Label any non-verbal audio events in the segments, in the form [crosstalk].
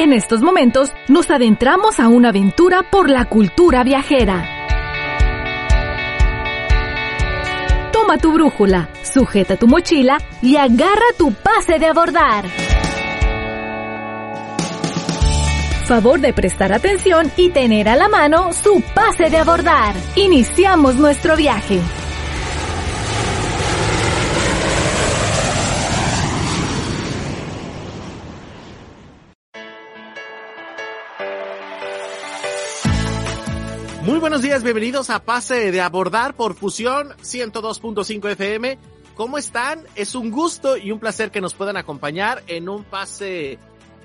En estos momentos nos adentramos a una aventura por la cultura viajera. Toma tu brújula, sujeta tu mochila y agarra tu pase de abordar. Favor de prestar atención y tener a la mano su pase de abordar. Iniciamos nuestro viaje. Buenos días, bienvenidos a Pase de Abordar por Fusión 102.5 FM. ¿Cómo están? Es un gusto y un placer que nos puedan acompañar en un pase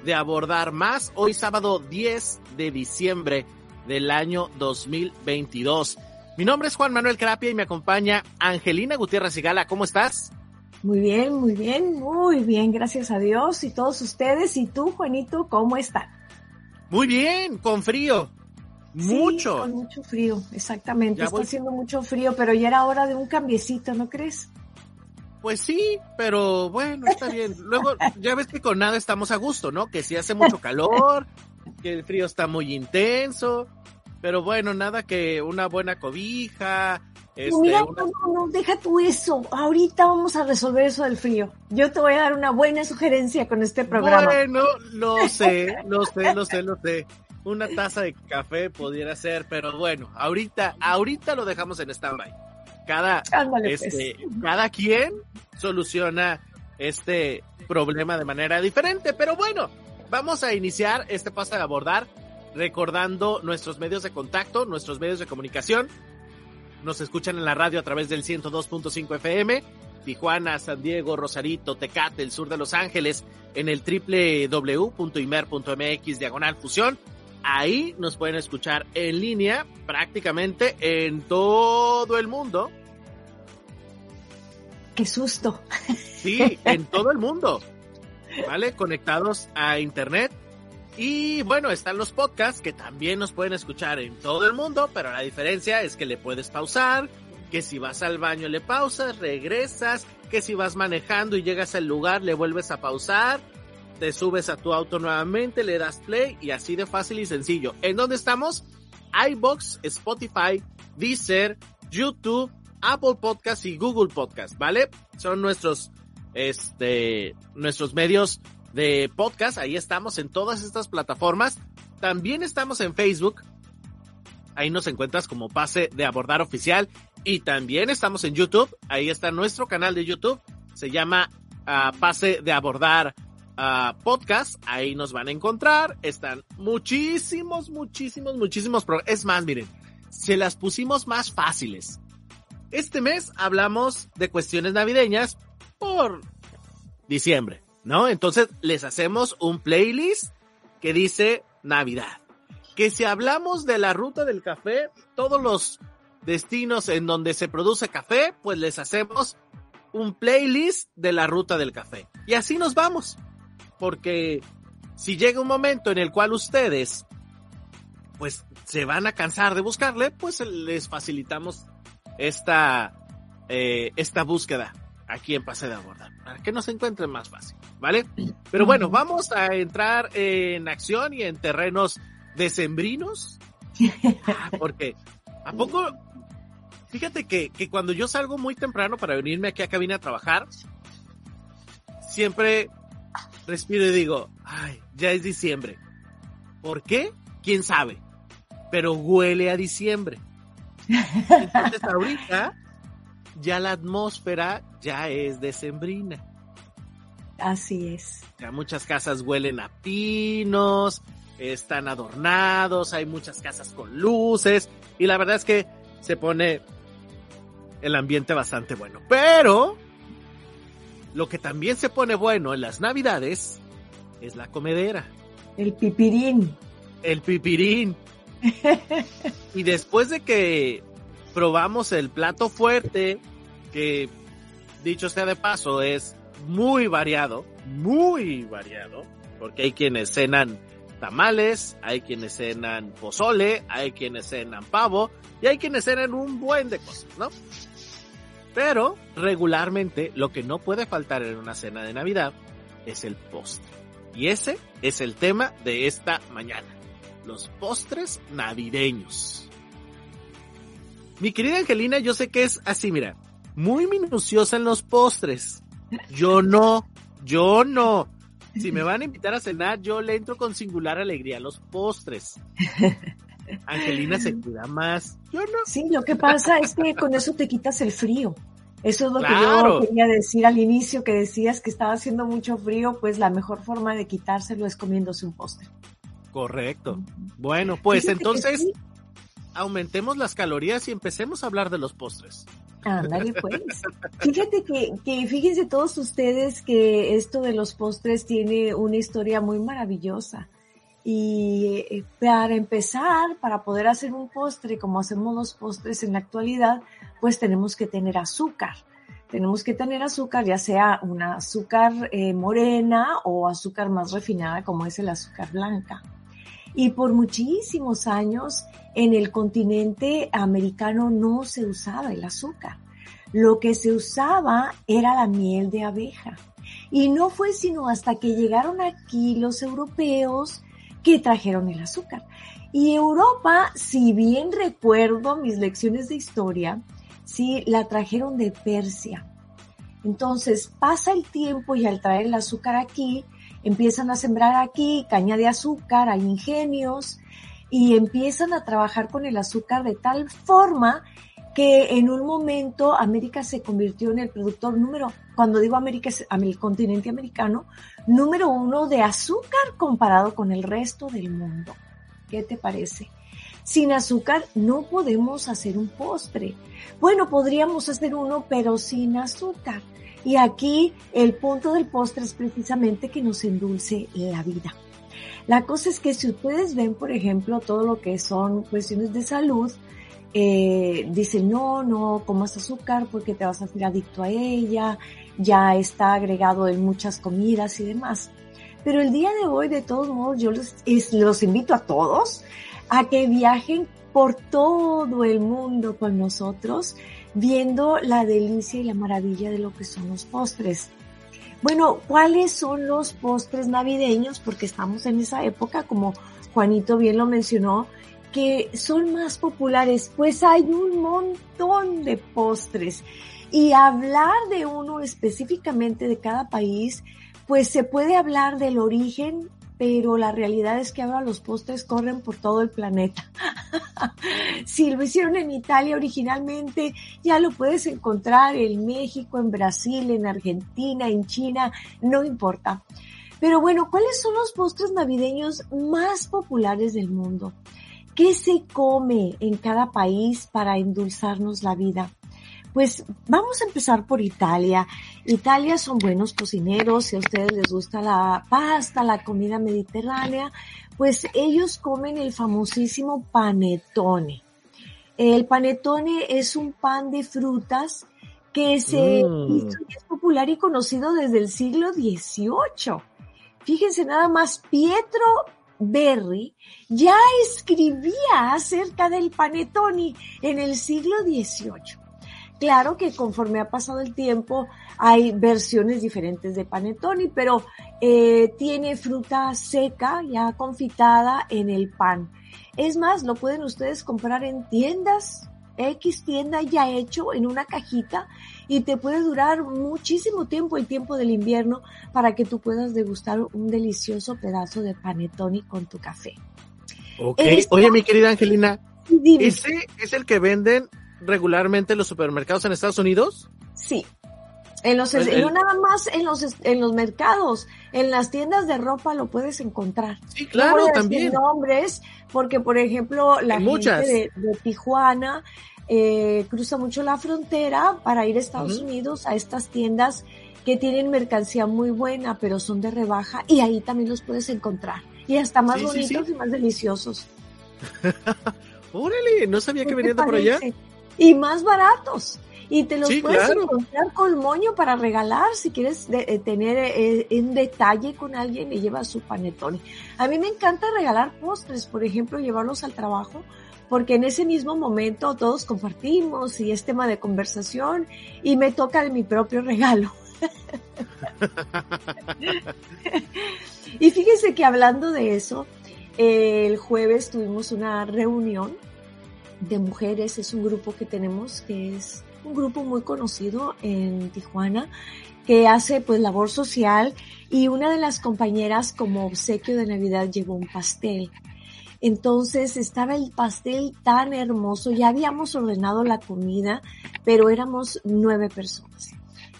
de abordar más hoy sábado 10 de diciembre del año 2022. Mi nombre es Juan Manuel Crapia y me acompaña Angelina Gutiérrez Sigala. ¿Cómo estás? Muy bien, muy bien, muy bien, gracias a Dios y todos ustedes. ¿Y tú, Juanito, cómo están? Muy bien, con frío. Mucho. Sí, con mucho frío, exactamente. Está haciendo mucho frío, pero ya era hora de un cambiecito, ¿no crees? Pues sí, pero bueno, está bien. Luego, ya ves que con nada estamos a gusto, ¿no? Que si hace mucho calor, [laughs] que el frío está muy intenso, pero bueno, nada que una buena cobija. Este, Mira, una... no, no, deja tú eso. Ahorita vamos a resolver eso del frío. Yo te voy a dar una buena sugerencia con este programa. Bueno, lo sé, lo sé, lo sé, lo sé. Una taza de café pudiera ser, pero bueno, ahorita, ahorita lo dejamos en stand-by. Cada, Ándale, este, pues. cada quien soluciona este problema de manera diferente, pero bueno, vamos a iniciar este paso de abordar recordando nuestros medios de contacto, nuestros medios de comunicación. Nos escuchan en la radio a través del 102.5 FM, Tijuana, San Diego, Rosarito, Tecate, el sur de Los Ángeles, en el www.imer.mx diagonal fusión. Ahí nos pueden escuchar en línea prácticamente en todo el mundo. Qué susto. Sí, en todo el mundo. ¿Vale? Conectados a internet. Y bueno, están los podcasts que también nos pueden escuchar en todo el mundo, pero la diferencia es que le puedes pausar, que si vas al baño le pausas, regresas, que si vas manejando y llegas al lugar le vuelves a pausar, te subes a tu auto nuevamente, le das play y así de fácil y sencillo. ¿En dónde estamos? iBox, Spotify, Deezer, YouTube, Apple Podcast y Google Podcast, ¿vale? Son nuestros, este, nuestros medios de podcast. Ahí estamos en todas estas plataformas. También estamos en Facebook. Ahí nos encuentras como pase de abordar oficial. Y también estamos en YouTube. Ahí está nuestro canal de YouTube. Se llama uh, pase de abordar podcast. Ahí nos van a encontrar. Están muchísimos, muchísimos, muchísimos. Es más, miren, se las pusimos más fáciles. Este mes hablamos de cuestiones navideñas por diciembre, ¿no? Entonces les hacemos un playlist que dice Navidad. Que si hablamos de la ruta del café, todos los destinos en donde se produce café, pues les hacemos un playlist de la ruta del café. Y así nos vamos. Porque si llega un momento en el cual ustedes pues se van a cansar de buscarle, pues les facilitamos esta, eh, esta búsqueda aquí en Pase de Abordar, para que nos encuentren más fácil, ¿vale? Pero bueno, vamos a entrar en acción y en terrenos decembrinos, [laughs] porque ¿a poco? Fíjate que, que cuando yo salgo muy temprano para venirme aquí a cabina a trabajar, siempre respiro y digo, ay, ya es diciembre. ¿Por qué? ¿Quién sabe? Pero huele a diciembre. Entonces [laughs] ahorita ya la atmósfera ya es decembrina. Así es. Ya muchas casas huelen a pinos, están adornados, hay muchas casas con luces y la verdad es que se pone el ambiente bastante bueno. Pero lo que también se pone bueno en las navidades es la comedera. El pipirín. El pipirín. [laughs] y después de que probamos el plato fuerte, que dicho sea de paso es muy variado, muy variado, porque hay quienes cenan tamales, hay quienes cenan pozole, hay quienes cenan pavo y hay quienes cenan un buen de cosas, ¿no? Pero regularmente lo que no puede faltar en una cena de Navidad es el postre. Y ese es el tema de esta mañana. Los postres navideños. Mi querida Angelina, yo sé que es así, mira, muy minuciosa en los postres. Yo no, yo no. Si me van a invitar a cenar, yo le entro con singular alegría a los postres. [laughs] Angelina se cuida más. Yo no. Sí, lo que pasa es que con eso te quitas el frío. Eso es lo que yo quería decir al inicio, que decías que estaba haciendo mucho frío, pues la mejor forma de quitárselo es comiéndose un postre. Correcto. Bueno, pues entonces aumentemos las calorías y empecemos a hablar de los postres. Ándale, pues. Fíjate que, que, fíjense todos ustedes que esto de los postres tiene una historia muy maravillosa. Y eh, para empezar, para poder hacer un postre como hacemos los postres en la actualidad, pues tenemos que tener azúcar. Tenemos que tener azúcar, ya sea una azúcar eh, morena o azúcar más refinada como es el azúcar blanca. Y por muchísimos años en el continente americano no se usaba el azúcar. Lo que se usaba era la miel de abeja. Y no fue sino hasta que llegaron aquí los europeos que trajeron el azúcar. Y Europa, si bien recuerdo mis lecciones de historia, sí, la trajeron de Persia. Entonces pasa el tiempo y al traer el azúcar aquí, empiezan a sembrar aquí caña de azúcar, hay ingenios y empiezan a trabajar con el azúcar de tal forma que en un momento América se convirtió en el productor número, cuando digo América es el continente americano, número uno de azúcar comparado con el resto del mundo. ¿Qué te parece? Sin azúcar no podemos hacer un postre. Bueno, podríamos hacer uno, pero sin azúcar. Y aquí el punto del postre es precisamente que nos endulce la vida. La cosa es que si ustedes ven, por ejemplo, todo lo que son cuestiones de salud, eh, dicen, no, no comas azúcar porque te vas a hacer adicto a ella, ya está agregado en muchas comidas y demás. Pero el día de hoy, de todos modos, yo los, los invito a todos a que viajen por todo el mundo con nosotros, viendo la delicia y la maravilla de lo que son los postres. Bueno, ¿cuáles son los postres navideños? Porque estamos en esa época, como Juanito bien lo mencionó, que son más populares, pues hay un montón de postres. Y hablar de uno específicamente de cada país, pues se puede hablar del origen, pero la realidad es que ahora los postres corren por todo el planeta. [laughs] si lo hicieron en Italia originalmente, ya lo puedes encontrar en México, en Brasil, en Argentina, en China, no importa. Pero bueno, ¿cuáles son los postres navideños más populares del mundo? ¿Qué se come en cada país para endulzarnos la vida? Pues vamos a empezar por Italia. Italia son buenos cocineros, si a ustedes les gusta la pasta, la comida mediterránea, pues ellos comen el famosísimo panetone. El panetone es un pan de frutas que se mm. es popular y conocido desde el siglo XVIII. Fíjense nada más, Pietro Berry ya escribía acerca del panetone en el siglo XVIII. Claro que conforme ha pasado el tiempo hay versiones diferentes de panetone, pero eh, tiene fruta seca ya confitada en el pan. Es más, lo pueden ustedes comprar en tiendas, X tienda ya hecho en una cajita y te puede durar muchísimo tiempo, el tiempo del invierno, para que tú puedas degustar un delicioso pedazo de panetone con tu café. Ok, oye mi querida Angelina, ¿ese es el que venden regularmente en los supermercados en Estados Unidos? Sí. En los, no nada más en los, en los mercados, en las tiendas de ropa lo puedes encontrar. Sí, claro, también. nombres, porque por ejemplo, la gente de, de Tijuana eh, cruza mucho la frontera para ir a Estados Unidos a estas tiendas que tienen mercancía muy buena, pero son de rebaja y ahí también los puedes encontrar. Y hasta más bonitos y más deliciosos. [laughs] Órale, no sabía que venían por allá. Y más baratos. Y te los puedes encontrar con moño para regalar si quieres eh, tener eh, un detalle con alguien y lleva su panetone. A mí me encanta regalar postres, por ejemplo, llevarlos al trabajo porque en ese mismo momento todos compartimos y es tema de conversación y me toca de mi propio regalo. [laughs] y fíjense que hablando de eso, el jueves tuvimos una reunión de mujeres, es un grupo que tenemos que es un grupo muy conocido en Tijuana que hace pues labor social y una de las compañeras como obsequio de Navidad llevó un pastel. Entonces estaba el pastel tan hermoso, ya habíamos ordenado la comida, pero éramos nueve personas.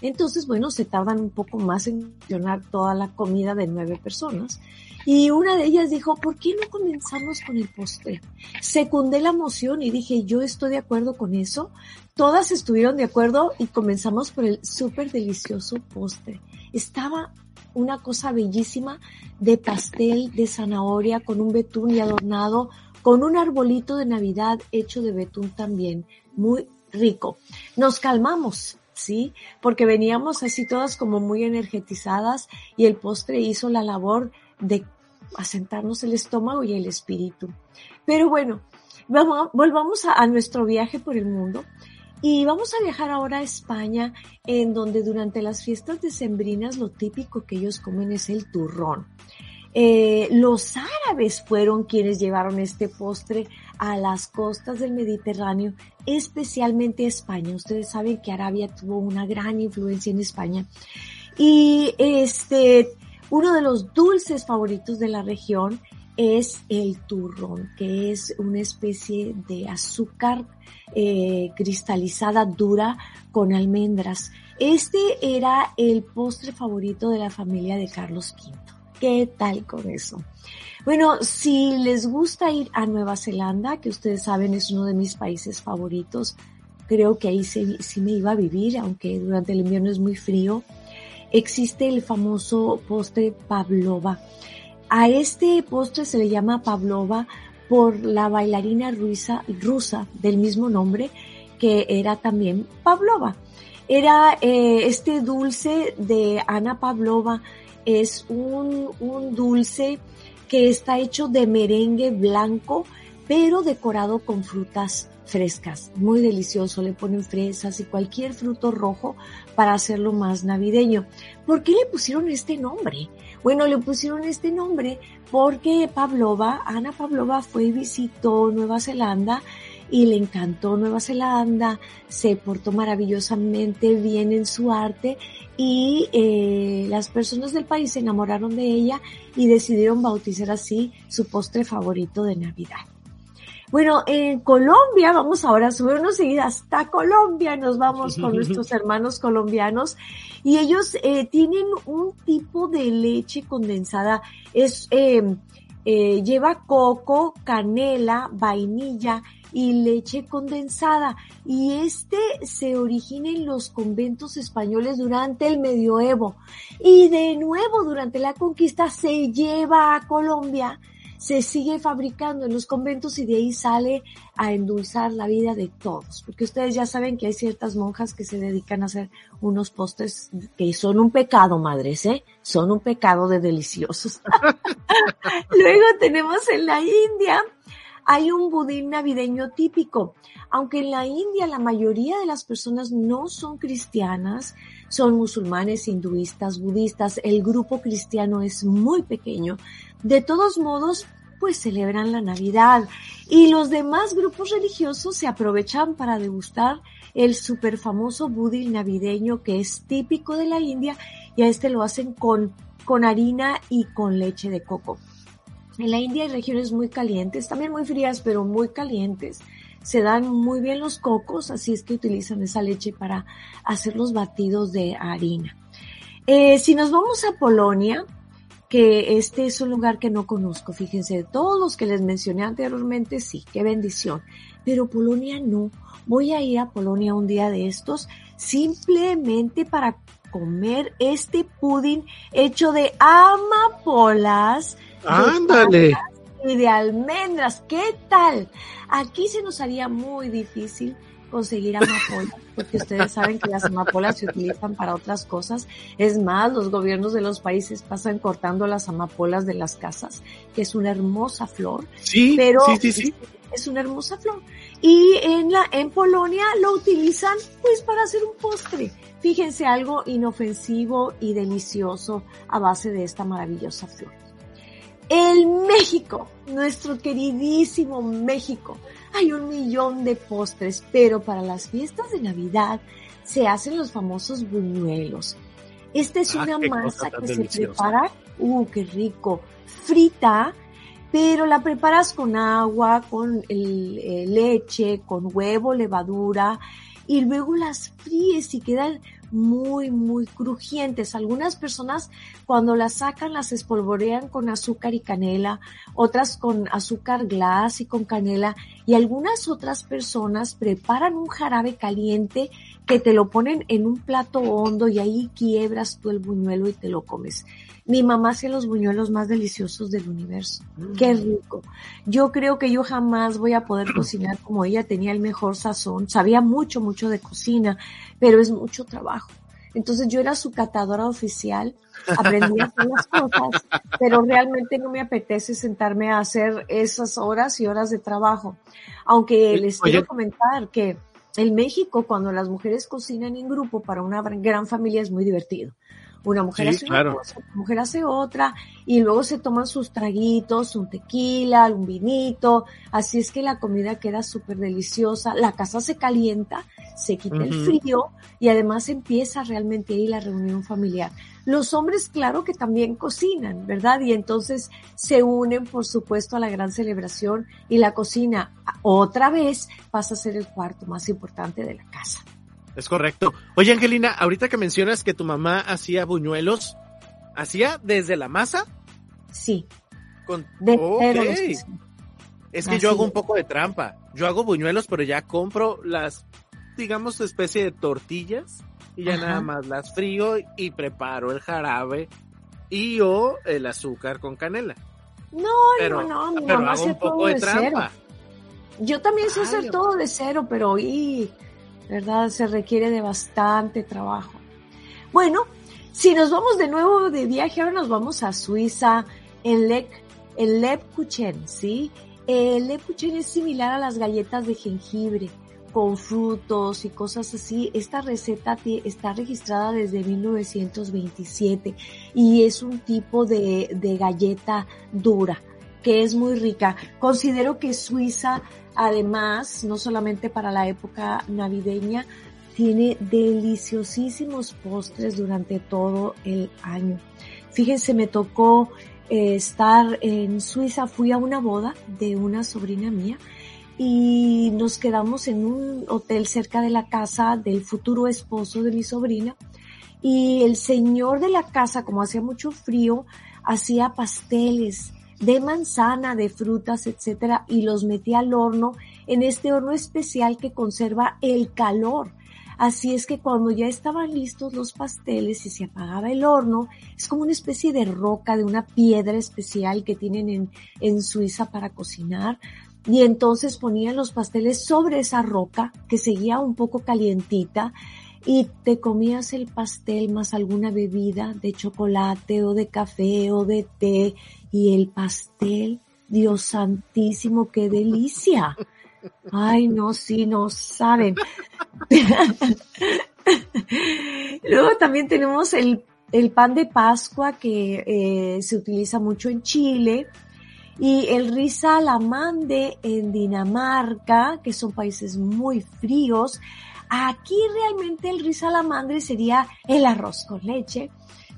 Entonces, bueno, se tardan un poco más en funcionar toda la comida de nueve personas. Y una de ellas dijo, ¿por qué no comenzamos con el postre? Secundé la moción y dije, yo estoy de acuerdo con eso. Todas estuvieron de acuerdo y comenzamos por el súper delicioso postre. Estaba una cosa bellísima de pastel de zanahoria con un betún y adornado con un arbolito de Navidad hecho de betún también. Muy rico. Nos calmamos. ¿sí? Porque veníamos así todas como muy energetizadas y el postre hizo la labor de asentarnos el estómago y el espíritu. Pero bueno, vamos, volvamos a, nuestro viaje por el mundo. Y vamos a viajar ahora a España, en donde durante las fiestas decembrinas lo típico que ellos comen es el turrón. Eh, los árabes fueron quienes llevaron este postre a las costas del Mediterráneo, especialmente España. Ustedes saben que Arabia tuvo una gran influencia en España. Y este, uno de los dulces favoritos de la región es el turrón, que es una especie de azúcar eh, cristalizada dura con almendras. Este era el postre favorito de la familia de Carlos V. ¿Qué tal con eso? Bueno, si les gusta ir a Nueva Zelanda, que ustedes saben es uno de mis países favoritos, creo que ahí sí, sí me iba a vivir, aunque durante el invierno es muy frío existe el famoso postre pavlova. A este postre se le llama pavlova por la bailarina rusa, rusa del mismo nombre, que era también Pavlova. Era eh, este dulce de Ana Pavlova, es un, un dulce que está hecho de merengue blanco, pero decorado con frutas frescas, muy delicioso, le ponen fresas y cualquier fruto rojo para hacerlo más navideño. ¿Por qué le pusieron este nombre? Bueno, le pusieron este nombre porque Pavlova, Ana Pavlova fue y visitó Nueva Zelanda y le encantó Nueva Zelanda, se portó maravillosamente bien en su arte y eh, las personas del país se enamoraron de ella y decidieron bautizar así su postre favorito de Navidad. Bueno, en Colombia, vamos ahora a subirnos seguida hasta Colombia, nos vamos con [laughs] nuestros hermanos colombianos y ellos eh, tienen un tipo de leche condensada, es, eh, eh, lleva coco, canela, vainilla y leche condensada. Y este se origina en los conventos españoles durante el medioevo. Y de nuevo durante la conquista se lleva a Colombia se sigue fabricando en los conventos y de ahí sale a endulzar la vida de todos. Porque ustedes ya saben que hay ciertas monjas que se dedican a hacer unos postres que son un pecado, madres, ¿eh? Son un pecado de deliciosos. [laughs] Luego tenemos en la India, hay un budín navideño típico. Aunque en la India la mayoría de las personas no son cristianas, son musulmanes, hinduistas, budistas, el grupo cristiano es muy pequeño. De todos modos, pues celebran la Navidad y los demás grupos religiosos se aprovechan para degustar el super famoso budín navideño que es típico de la India y a este lo hacen con, con harina y con leche de coco. En la India hay regiones muy calientes, también muy frías, pero muy calientes. Se dan muy bien los cocos, así es que utilizan esa leche para hacer los batidos de harina. Eh, si nos vamos a Polonia, que este es un lugar que no conozco. Fíjense, de todos los que les mencioné anteriormente, sí, qué bendición. Pero Polonia no. Voy a ir a Polonia un día de estos simplemente para comer este pudding hecho de amapolas. Ándale. y de almendras. ¿Qué tal? Aquí se nos haría muy difícil conseguir amapolas, porque ustedes saben que las amapolas se utilizan para otras cosas. Es más, los gobiernos de los países pasan cortando las amapolas de las casas, que es una hermosa flor. Sí, pero sí, sí, sí. Es una hermosa flor. Y en la, en Polonia lo utilizan pues para hacer un postre. Fíjense algo inofensivo y delicioso a base de esta maravillosa flor. El México, nuestro queridísimo México. Hay un millón de postres, pero para las fiestas de Navidad se hacen los famosos buñuelos. Esta es Ah, una masa que se prepara, uh, qué rico, frita, pero la preparas con agua, con el- eh, leche, con huevo, levadura, y luego las fríes y quedan muy, muy crujientes. Algunas personas cuando las sacan las espolvorean con azúcar y canela, otras con azúcar glass y con canela, y algunas otras personas preparan un jarabe caliente que te lo ponen en un plato hondo y ahí quiebras tú el buñuelo y te lo comes. Mi mamá hacía los buñuelos más deliciosos del universo. Qué rico. Yo creo que yo jamás voy a poder cocinar como ella tenía el mejor sazón. Sabía mucho, mucho de cocina, pero es mucho trabajo. Entonces yo era su catadora oficial, aprendí a hacer las cosas, pero realmente no me apetece sentarme a hacer esas horas y horas de trabajo. Aunque les oye. quiero comentar que en México, cuando las mujeres cocinan en grupo para una gran familia es muy divertido. Una mujer Sí, hace claro. una cosa, mujer hace otra, y luego se toman sus traguitos, un tequila, un vinito, así es que la comida queda súper deliciosa, la casa se calienta, se quita el frío y además empieza realmente ahí la reunión familiar. Los hombres, claro que también cocinan, ¿verdad? Y entonces se unen, por supuesto, a la gran celebración y la cocina otra vez pasa a ser el cuarto más importante de la casa. Es correcto. Oye, Angelina, ahorita que mencionas que tu mamá hacía buñuelos, ¿hacía desde la masa? Sí, Con... de. Es que Así yo hago un poco de trampa. Yo hago buñuelos, pero ya compro las, digamos, especie de tortillas y ya Ajá. nada más las frío y preparo el jarabe y o el azúcar con canela. No, Pero, no, no, mi pero mamá hago un poco todo de de cero. trampa. Yo también sé Ay, hacer todo de cero, pero y, ¿verdad? Se requiere de bastante trabajo. Bueno, si nos vamos de nuevo de viaje, ahora nos vamos a Suiza, en Lec, en Lebkuchen, ¿sí? El Lebkuchen es similar a las galletas de jengibre, con frutos y cosas así. Esta receta está registrada desde 1927 y es un tipo de, de galleta dura que es muy rica. Considero que Suiza, además, no solamente para la época navideña, tiene deliciosísimos postres durante todo el año. Fíjense, me tocó eh, estar en Suiza, fui a una boda de una sobrina mía y nos quedamos en un hotel cerca de la casa del futuro esposo de mi sobrina y el señor de la casa, como hacía mucho frío, hacía pasteles de manzana, de frutas, etcétera, y los metía al horno en este horno especial que conserva el calor. Así es que cuando ya estaban listos los pasteles y se apagaba el horno, es como una especie de roca, de una piedra especial que tienen en, en Suiza para cocinar. Y entonces ponían los pasteles sobre esa roca que seguía un poco calientita y te comías el pastel más alguna bebida de chocolate o de café o de té y el pastel, Dios santísimo, qué delicia. Ay, no, sí, no saben. [laughs] Luego también tenemos el, el pan de Pascua que eh, se utiliza mucho en Chile y el risa alamande en Dinamarca, que son países muy fríos. Aquí realmente el risa alamandre sería el arroz con leche,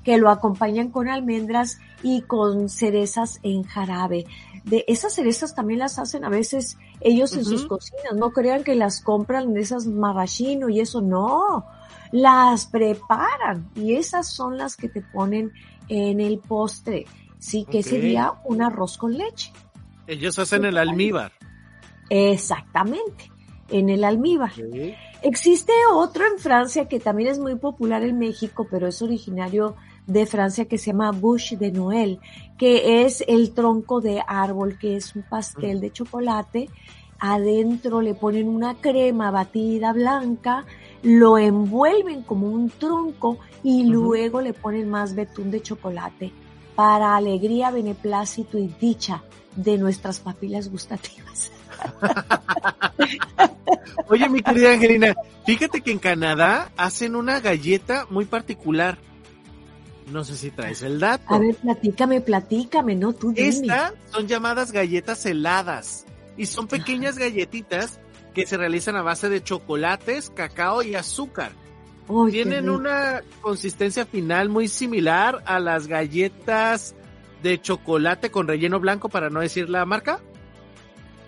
que lo acompañan con almendras y con cerezas en jarabe. De esas cerezas también las hacen a veces ellos en sus cocinas. No crean que las compran de esas marrachino y eso no. Las preparan y esas son las que te ponen en el postre. Sí, que sería un arroz con leche. Ellos hacen el almíbar. Exactamente, en el almíbar. Existe otro en Francia que también es muy popular en México, pero es originario de Francia que se llama Bouche de Noël, que es el tronco de árbol, que es un pastel de chocolate. Adentro le ponen una crema batida blanca, lo envuelven como un tronco y luego le ponen más betún de chocolate. Para alegría, beneplácito y dicha de nuestras papilas gustativas. [laughs] Oye, mi querida Angelina, fíjate que en Canadá hacen una galleta muy particular. No sé si traes el dato. A ver, platícame, platícame, ¿no? Tú dime. Estas son llamadas galletas heladas y son pequeñas galletitas que se realizan a base de chocolates, cacao y azúcar. Tienen una consistencia final muy similar a las galletas de chocolate con relleno blanco, para no decir la marca.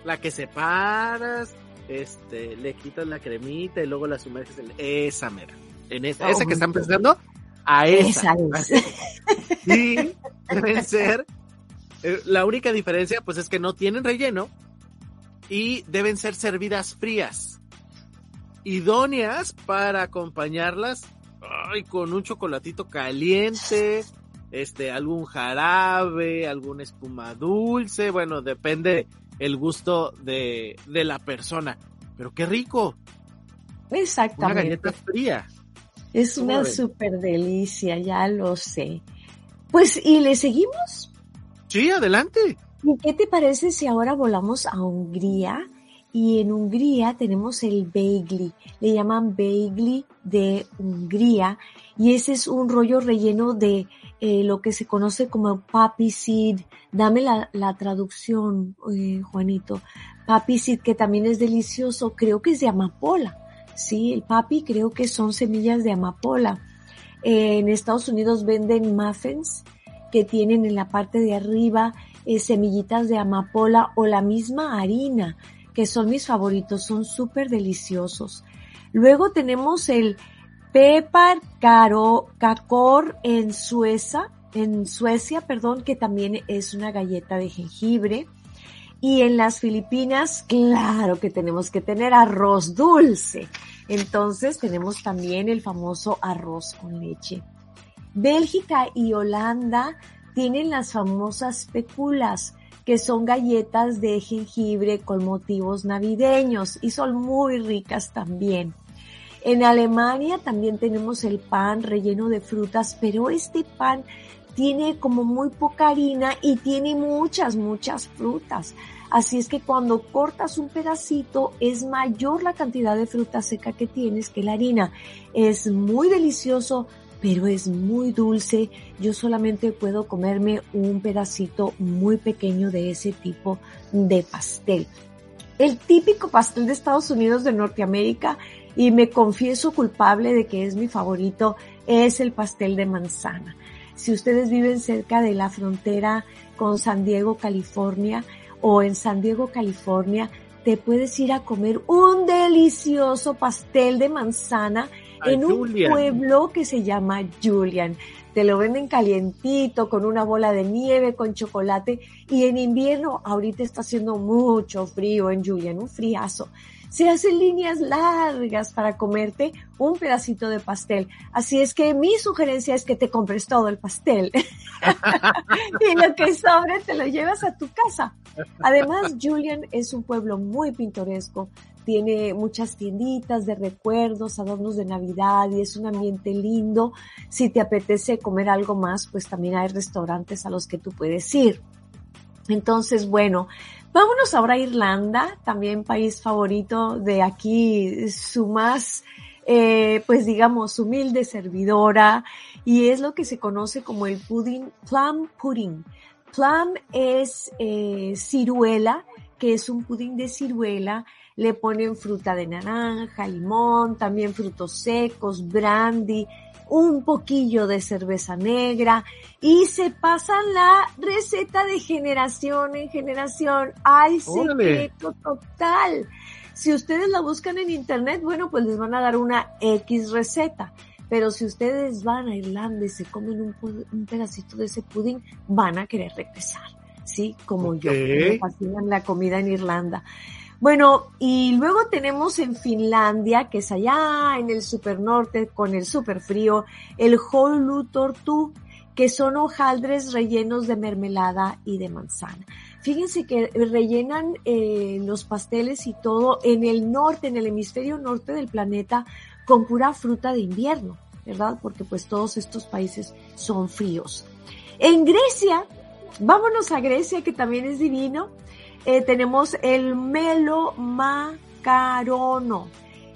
La que separas, este, le quitas la cremita y luego la sumerges en esa mera. En esa, esa que están pensando, a esa. Sí, deben ser. Eh, la única diferencia, pues, es que no tienen relleno y deben ser servidas frías. Idóneas para acompañarlas ay, con un chocolatito caliente, este, algún jarabe, alguna espuma dulce, bueno, depende el gusto de, de la persona. Pero qué rico. Exactamente. Una galleta fría. Es una super delicia, ya lo sé. Pues, ¿y le seguimos? Sí, adelante. ¿Y qué te parece si ahora volamos a Hungría? Y en Hungría tenemos el beigli, le llaman beigli de Hungría, y ese es un rollo relleno de eh, lo que se conoce como papi seed. Dame la, la traducción, eh, Juanito. Papi seed, que también es delicioso, creo que es de amapola. Sí, el papi creo que son semillas de amapola. Eh, en Estados Unidos venden muffins que tienen en la parte de arriba semillitas de amapola o la misma harina, que son mis favoritos, son súper deliciosos. Luego tenemos el pepper caro, kakor en Suecia, en Suecia, perdón, que también es una galleta de jengibre. Y en las Filipinas, claro que tenemos que tener arroz dulce. Entonces tenemos también el famoso arroz con leche. Bélgica y Holanda tienen las famosas peculas, que son galletas de jengibre con motivos navideños y son muy ricas también. En Alemania también tenemos el pan relleno de frutas, pero este pan tiene como muy poca harina y tiene muchas, muchas frutas. Así es que cuando cortas un pedacito es mayor la cantidad de fruta seca que tienes que la harina. Es muy delicioso, pero es muy dulce. Yo solamente puedo comerme un pedacito muy pequeño de ese tipo de pastel. El típico pastel de Estados Unidos de Norteamérica, y me confieso culpable de que es mi favorito, es el pastel de manzana. Si ustedes viven cerca de la frontera con San Diego, California, o en San Diego, California, te puedes ir a comer un delicioso pastel de manzana en un pueblo que se llama Julian. Te lo venden calientito, con una bola de nieve, con chocolate. Y en invierno, ahorita está haciendo mucho frío en Julian, un friazo se hacen líneas largas para comerte un pedacito de pastel. Así es que mi sugerencia es que te compres todo el pastel [laughs] y lo que sobre te lo llevas a tu casa. Además, Julian es un pueblo muy pintoresco. Tiene muchas tienditas de recuerdos, adornos de Navidad y es un ambiente lindo. Si te apetece comer algo más, pues también hay restaurantes a los que tú puedes ir. Entonces, bueno, Vámonos ahora a Irlanda, también país favorito de aquí, su más, eh, pues digamos, humilde servidora, y es lo que se conoce como el pudding, plum pudding. Plum es eh, ciruela, que es un pudding de ciruela, le ponen fruta de naranja, limón, también frutos secos, brandy, un poquillo de cerveza negra y se pasan la receta de generación en generación. ¡Ay, secreto total! Si ustedes la buscan en internet, bueno, pues les van a dar una X receta. Pero si ustedes van a Irlanda y se comen un, pedacito de ese pudín, van a querer regresar. ¿Sí? Como yo, me fascinan la comida en Irlanda. Bueno, y luego tenemos en Finlandia, que es allá en el super norte con el super frío, el Tortu, que son hojaldres rellenos de mermelada y de manzana. Fíjense que rellenan eh, los pasteles y todo en el norte, en el hemisferio norte del planeta, con pura fruta de invierno, ¿verdad? Porque pues todos estos países son fríos. En Grecia, vámonos a Grecia, que también es divino, eh, tenemos el melo macarono.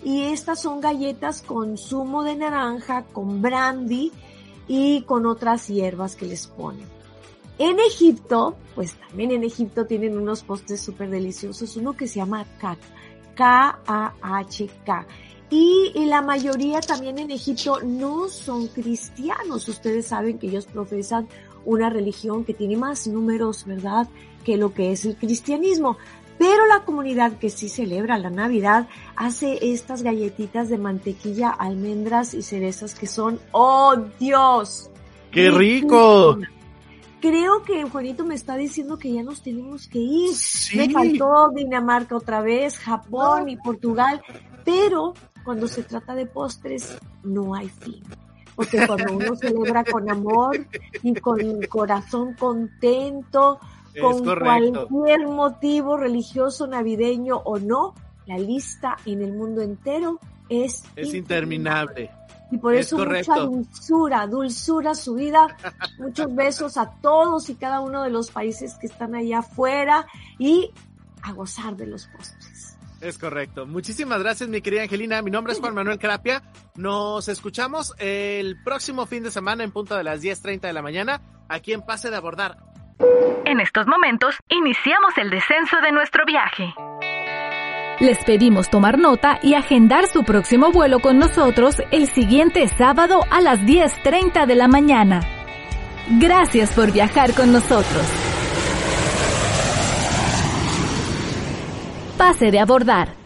Y estas son galletas con zumo de naranja, con brandy y con otras hierbas que les ponen. En Egipto, pues también en Egipto tienen unos postres súper deliciosos, uno que se llama K, K-A-H-K. Y, la mayoría también en Egipto no son cristianos. Ustedes saben que ellos profesan una religión que tiene más números, ¿verdad?, que lo que es el cristianismo. Pero la comunidad que sí celebra la Navidad hace estas galletitas de mantequilla, almendras y cerezas que son, ¡oh Dios! ¡Qué rico! Creo que Juanito me está diciendo que ya nos tenemos que ir. Me faltó Dinamarca otra vez, Japón y Portugal, pero cuando se trata de postres no hay fin. Porque cuando uno celebra con amor y con el corazón contento, con cualquier motivo religioso, navideño o no, la lista en el mundo entero es, es interminable. Y por eso mucha dulzura, dulzura su vida. [laughs] Muchos besos a todos y cada uno de los países que están allá afuera y a gozar de los postres. Es correcto. Muchísimas gracias, mi querida Angelina. Mi nombre es Juan Manuel Carapia. Nos escuchamos el próximo fin de semana en punto de las 10.30 de la mañana aquí en Pase de Abordar. En estos momentos, iniciamos el descenso de nuestro viaje. Les pedimos tomar nota y agendar su próximo vuelo con nosotros el siguiente sábado a las 10.30 de la mañana. Gracias por viajar con nosotros. Pase de abordar.